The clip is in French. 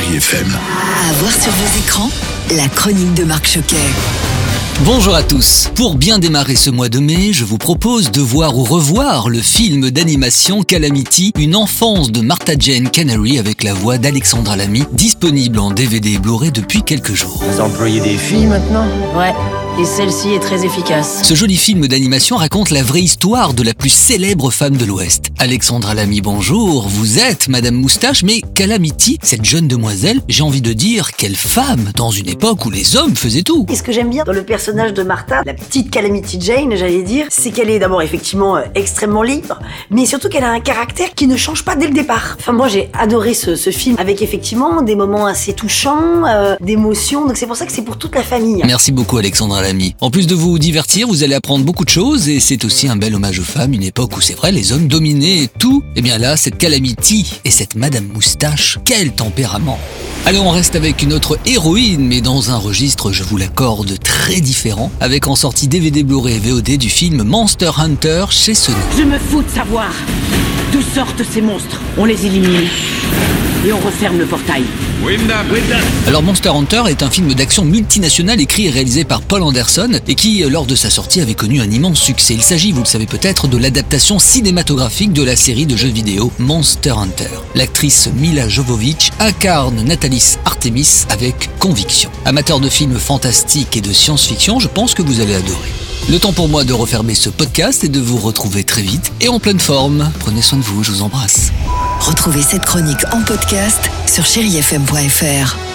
Chéri FM. À voir sur vos écrans, la chronique de Marc Choquet. Bonjour à tous. Pour bien démarrer ce mois de mai, je vous propose de voir ou revoir le film d'animation Calamity, une enfance de Martha Jane Canary avec la voix d'Alexandra Lamy, disponible en DVD et Blu-ray depuis quelques jours. Vous employez des filles maintenant? Ouais, et celle-ci est très efficace. Ce joli film d'animation raconte la vraie histoire de la plus célèbre femme de l'Ouest. Alexandra Lamy, bonjour. Vous êtes Madame Moustache, mais Calamity, cette jeune demoiselle, j'ai envie de dire quelle femme dans une époque où les hommes faisaient tout. Et ce que j'aime bien dans le personnage de Martha, la petite Calamity Jane, j'allais dire, c'est qu'elle est d'abord effectivement euh, extrêmement libre, mais surtout qu'elle a un caractère qui ne change pas dès le départ. Enfin, moi j'ai adoré ce, ce film avec effectivement des moments assez touchants, euh, d'émotions, donc c'est pour ça que c'est pour toute la famille. Merci beaucoup Alexandra Lamy. En plus de vous divertir, vous allez apprendre beaucoup de choses et c'est aussi un bel hommage aux femmes, une époque où c'est vrai, les hommes dominaient tout. Et bien là, cette Calamity et cette Madame Moustache, quel tempérament Allez, on reste avec une autre héroïne, mais dans un registre, je vous l'accorde, très différent, avec en sortie DVD Blu-ray et VOD du film Monster Hunter chez Sony. Je me fous de savoir d'où sortent ces monstres. On les élimine et on referme le portail. Alors Monster Hunter est un film d'action multinational écrit et réalisé par Paul Anderson et qui, lors de sa sortie, avait connu un immense succès. Il s'agit, vous le savez peut-être, de l'adaptation cinématographique de la série de jeux vidéo Monster Hunter. L'actrice Mila Jovovich incarne Natalis Artemis avec conviction. Amateur de films fantastiques et de science-fiction, je pense que vous allez adorer. Le temps pour moi de refermer ce podcast et de vous retrouver très vite et en pleine forme. Prenez soin de vous, je vous embrasse. Retrouvez cette chronique en podcast sur chérifm.fr.